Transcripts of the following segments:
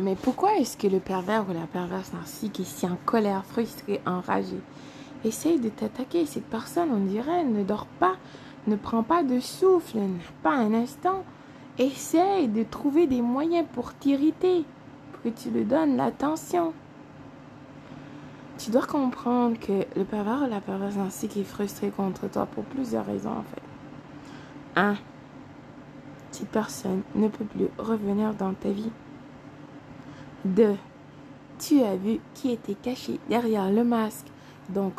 Mais pourquoi est-ce que le pervers ou la perverse narcissique est si en colère, frustré, enragé Essaye de t'attaquer? Cette personne, on dirait, ne dort pas, ne prend pas de souffle, n'a pas un instant. Essaye de trouver des moyens pour t'irriter, pour que tu lui donnes l'attention. Tu dois comprendre que le pervers ou la perverse narcissique est frustré contre toi pour plusieurs raisons en fait. Un, cette personne ne peut plus revenir dans ta vie. Deux, tu as vu qui était caché derrière le masque. Donc,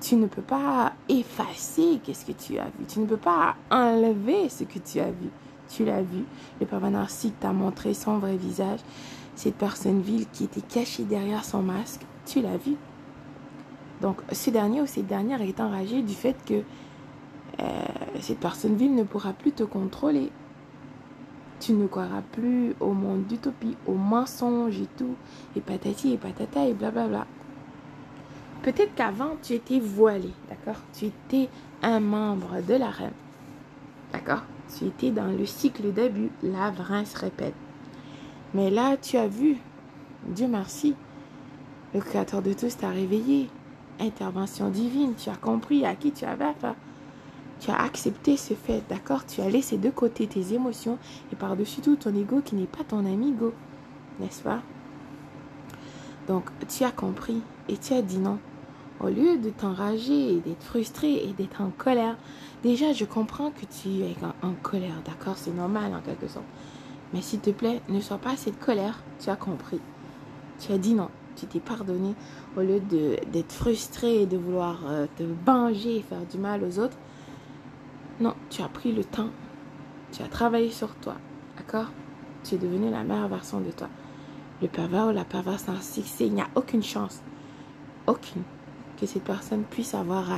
tu ne peux pas effacer qu'est-ce que tu as vu. Tu ne peux pas enlever ce que tu as vu. Tu l'as vu. Le pervers narcissique t'a montré son vrai visage. Cette personne vile qui était cachée derrière son masque tu l'as vu. Donc, ce dernier ou cette dernière est enragé du fait que euh, cette personne ville ne pourra plus te contrôler. Tu ne croiras plus au monde d'utopie, au mensonge et tout, et patati et patata et blablabla. Peut-être qu'avant, tu étais voilé, d'accord? Tu étais un membre de la reine, d'accord? Tu étais dans le cycle d'abus, la se répète. Mais là, tu as vu, Dieu merci, le Créateur de tous t'a réveillé. Intervention divine, tu as compris à qui tu avais affaire. Tu as accepté ce fait, d'accord? Tu as laissé de côté tes émotions et par-dessus tout ton ego qui n'est pas ton amigo, n'est-ce pas? Donc, tu as compris et tu as dit non. Au lieu de t'enrager et d'être frustré et d'être en colère, déjà je comprends que tu es en, colère, d'accord? C'est normal en quelque sorte. Mais s'il te plaît, ne sois pas cette colère, tu as compris. Tu as dit non tu t'es pardonné au lieu d'être frustré et de vouloir euh, te venger et faire du mal aux autres. Non, tu as pris le temps, tu as travaillé sur toi, d'accord? Tu es devenu la meilleure version de toi. Le pervers ou la perverse narcissique, il n'y a aucune chance, aucune, que cette personne puisse avoir,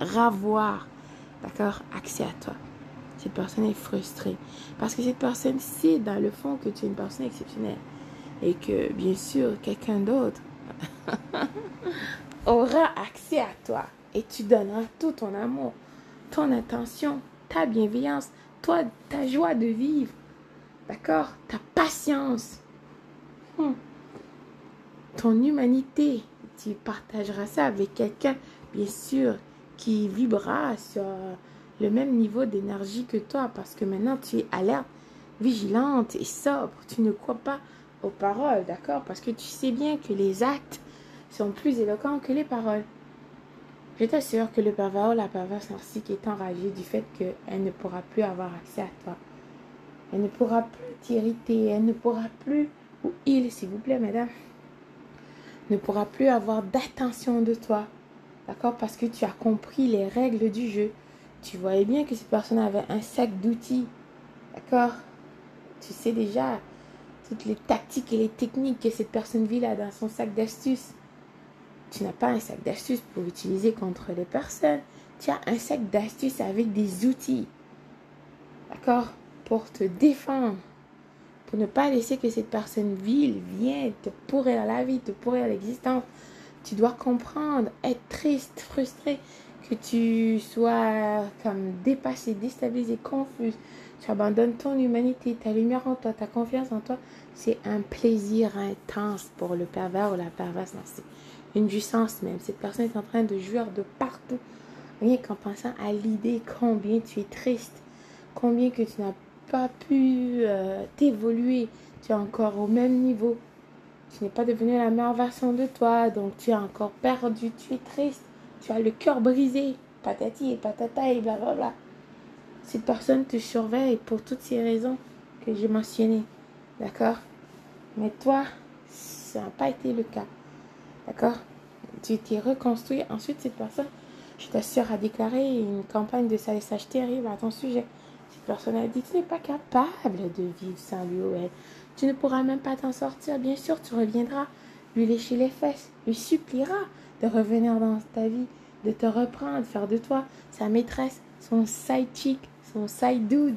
ravoir, d'accord, accès à toi. Cette personne est frustrée parce que cette personne sait dans le fond que tu es une personne exceptionnelle et que bien sûr quelqu'un d'autre aura accès à toi et tu donneras tout ton amour, ton attention, ta bienveillance, toi, ta joie de vivre, d'accord, ta patience, hmm. ton humanité. Tu partageras ça avec quelqu'un, bien sûr, qui vibrera sur le même niveau d'énergie que toi parce que maintenant tu es alerte, vigilante et sobre. Tu ne crois pas aux paroles, d'accord? Parce que tu sais bien que les actes sont plus éloquents que les paroles. Je t'assure que le pervers ou la perverse narcissique est enragée du fait qu'elle ne pourra plus avoir accès à toi. Elle ne pourra plus t'irriter, elle ne pourra plus, ou il, s'il vous plaît, madame, ne pourra plus avoir d'attention de toi. D'accord? Parce que tu as compris les règles du jeu. Tu voyais bien que cette personne avait un sac d'outils. D'accord? Tu sais déjà toutes les tactiques et les techniques que cette personne vit là dans son sac d'astuces. Tu n'as pas un sac d'astuces pour utiliser contre les personnes. Tu as un sac d'astuces avec des outils. D'accord? Pour te défendre. Pour ne pas laisser que cette personne vile vienne te pourrir la vie, te pourrir l'existence. Tu dois comprendre, être triste, frustré, que tu sois comme dépassé, déstabilisé, confus, tu abandonnes ton humanité, ta lumière en toi, ta confiance en toi. C'est un plaisir intense pour le pervers ou la perverse. Une jouissance même. Cette personne est en train de jouir de partout. Rien qu'en pensant à l'idée combien tu es triste, combien que tu n'as pas pu euh, t'évoluer. Tu es encore au même niveau. Tu n'es pas devenu la meilleure version de toi, donc tu es encore perdu, tu es triste, tu as le cœur brisé, patati et patata et blablabla. Cette personne te surveille pour toutes ces raisons que j'ai mentionnées. D'accord? Mais toi, ça n'a pas été le cas. D'accord? Tu t'es reconstruit. Ensuite, cette personne, je t'assure, a déclaré une campagne de salissage terrible à ton sujet. Cette personne a dit Tu n'es pas capable de vivre sans lui ou elle. Tu ne pourras même pas t'en sortir. Bien sûr, tu reviendras lui lécher les fesses, lui suppliera de revenir dans ta vie, de te reprendre, faire de toi sa maîtresse, son side chick, son side dude,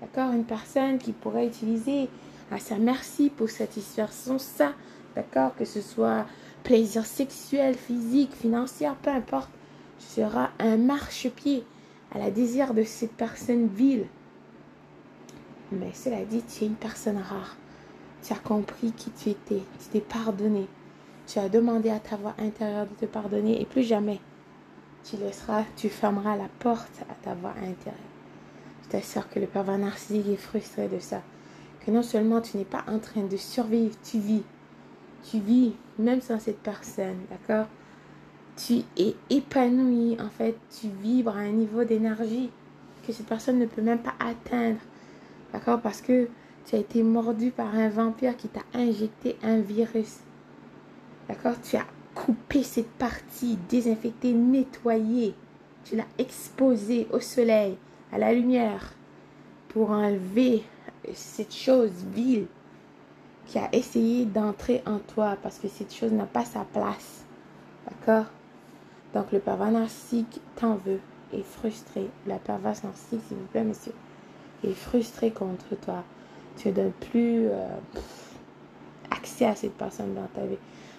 d'accord? Une personne qui pourrait utiliser à sa merci pour satisfaire son ça, d'accord? Que ce soit plaisir sexuel, physique, financier, peu importe. Tu seras un marchepied à la désir de cette personne vile. Mais cela dit, tu es une personne rare. Tu as compris qui tu étais. Tu t'es pardonné. Tu as demandé à ta voix intérieure de te pardonner et plus jamais tu laisseras, tu fermeras la porte à ta voix intérieure. Je t'assure que le pervers narcissique est frustré de ça. Que non seulement tu n'es pas en train de survivre, tu vis. Tu vis même sans cette personne, d'accord? Tu es épanoui, en fait, tu vibres à un niveau d'énergie que cette personne ne peut même pas atteindre. D'accord? Parce que tu as été mordu par un vampire qui t'a injecté un virus. D'accord? Tu as coupé cette partie, désinfecté, nettoyé. Tu l'as exposé au soleil, à la lumière, pour enlever cette chose vile qui a essayé d'entrer en toi parce que cette chose n'a pas sa place. D'accord? Donc le pervers narcissique t'en veut, est frustré. La perverse narcissique, s'il vous plaît, monsieur, est frustré contre toi. Tu ne donnes plus euh, accès à cette personne dans ta vie.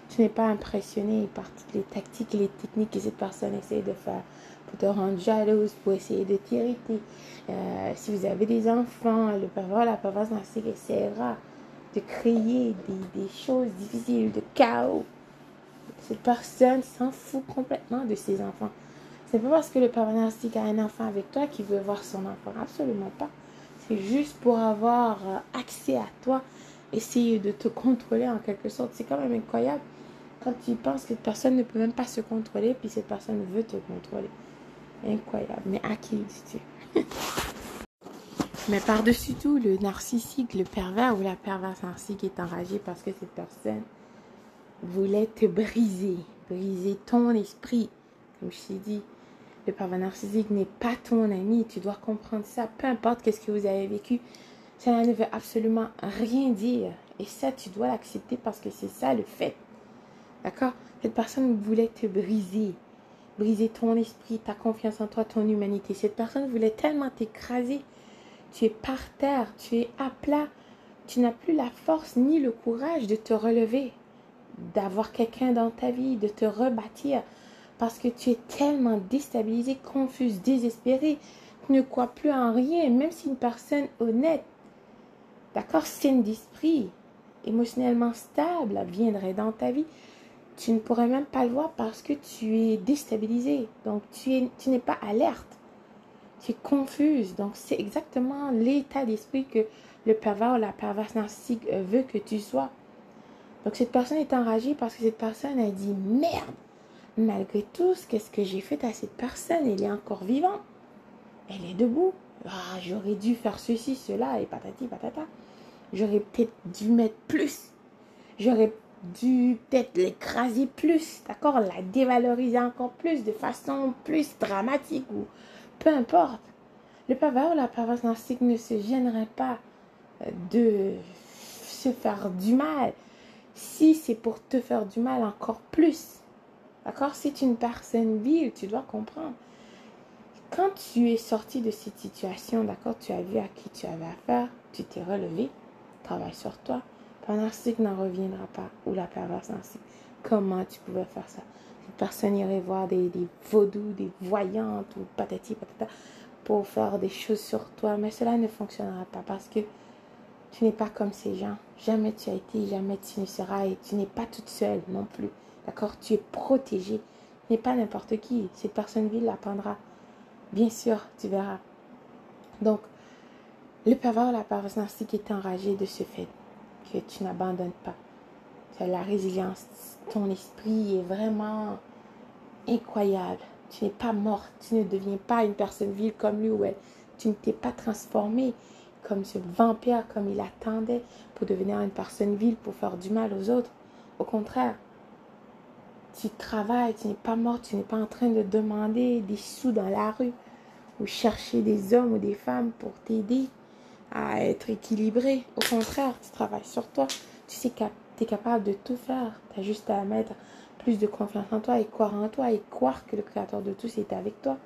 Tu n'es pas impressionné par toutes les tactiques et les techniques que cette personne essaie de faire pour te rendre jalouse, pour essayer de t'irriter. Euh, si vous avez des enfants, le pervers, la perverse narcissique essaiera de créer des, choses difficiles, de chaos. Cette personne s'en fout complètement de ses enfants. C'est pas parce que le pervers narcissique a un enfant avec toi qu'il veut voir son enfant. Absolument pas. C'est juste pour avoir euh, accès à toi, essayer de te contrôler en quelque sorte. C'est quand même incroyable quand tu penses que cette personne ne peut même pas se contrôler, puis cette personne veut te contrôler. Incroyable. Mais à qui dis-tu? Mais par-dessus tout, le narcissique, le pervers ou la perverse narcissique est enragé parce que cette personne voulait te briser, briser ton esprit. Comme je t'ai dit, le pervers narcissique n'est pas ton ami. Tu dois comprendre ça. Peu importe qu'est-ce que vous avez vécu, ça ne veut absolument rien dire. Et ça, tu dois l'accepter parce que c'est ça le fait. D'accord? Cette personne voulait te briser. Briser ton esprit, ta confiance en toi, ton humanité. Cette personne voulait tellement t'écraser. Tu es par terre, tu es à plat. Tu n'as plus la force ni le courage de te relever, d'avoir quelqu'un dans ta vie, de te rebâtir. Parce que tu es tellement déstabilisé, confuse, désespéré. Tu ne crois plus en rien, même si une personne honnête, d'accord, saine d'esprit, émotionnellement stable, viendrait dans ta vie tu ne pourrais même pas le voir parce que tu es déstabilisé. Donc, tu, es, tu n'es pas alerte. Tu es confuse. Donc, c'est exactement l'état d'esprit que le pervers ou la perverse narcissique veut que tu sois. Donc, cette personne est enragée parce que cette personne a dit Merde, malgré tout, qu'est-ce que j'ai fait à cette personne? Elle est encore vivante. Elle est debout. Ah, j'aurais dû faire ceci, cela et patati patata. J'aurais peut-être dû mettre plus. J'aurais dû peut-être l'écraser plus, d'accord? La dévaloriser encore plus de façon plus dramatique peu importe. Le pervers ou la perverse narcissique ne se gênerait pas euh, de se faire du mal si c'est pour te faire du mal encore plus. D'accord? C'est une personne vive, tu dois comprendre. Quand tu es sorti de cette situation, d'accord, tu as vu à qui tu avais affaire, tu t'es relevé, travaille sur toi, le narcissique n'en reviendra pas, ou la perverse narcissique. Comment tu pouvais faire ça? Personne irait voir des, vaudous, des voyantes, ou patati patata, pour faire des choses sur toi. Mais cela ne fonctionnera pas parce que tu n'es pas comme ces gens. Jamais tu as été, jamais tu ne seras, et tu n'es pas toute seule non plus. D'accord? Tu es protégée. Tu n'es pas n'importe qui. Cette personne ville l'apprendra. Bien sûr, tu verras. Donc, le pervers, la perverse narcissique est enragé de ce fait que tu n'abandonnes pas. As la résilience. Ton esprit est vraiment incroyable. Tu n'es pas morte. Tu ne deviens pas une personne vile comme lui ou elle. Tu ne t'es pas transformé comme ce vampire, comme il attendait pour devenir une personne vile, pour faire du mal aux autres. Au contraire, tu travailles, tu n'es pas morte, tu n'es pas en train de demander des sous dans la rue ou chercher des hommes ou des femmes pour t'aider à être équilibré. Au contraire, tu travailles sur toi. Tu sais que capable de tout faire. Tu as juste à mettre plus de confiance en toi et croire en toi et croire que le créateur de tous est avec toi.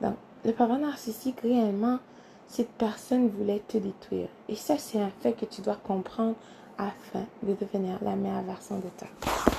Donc, le pervers narcissique, réellement, cette personne voulait te détruire. Et ça, c'est un fait que tu dois comprendre afin de devenir la meilleure version de toi.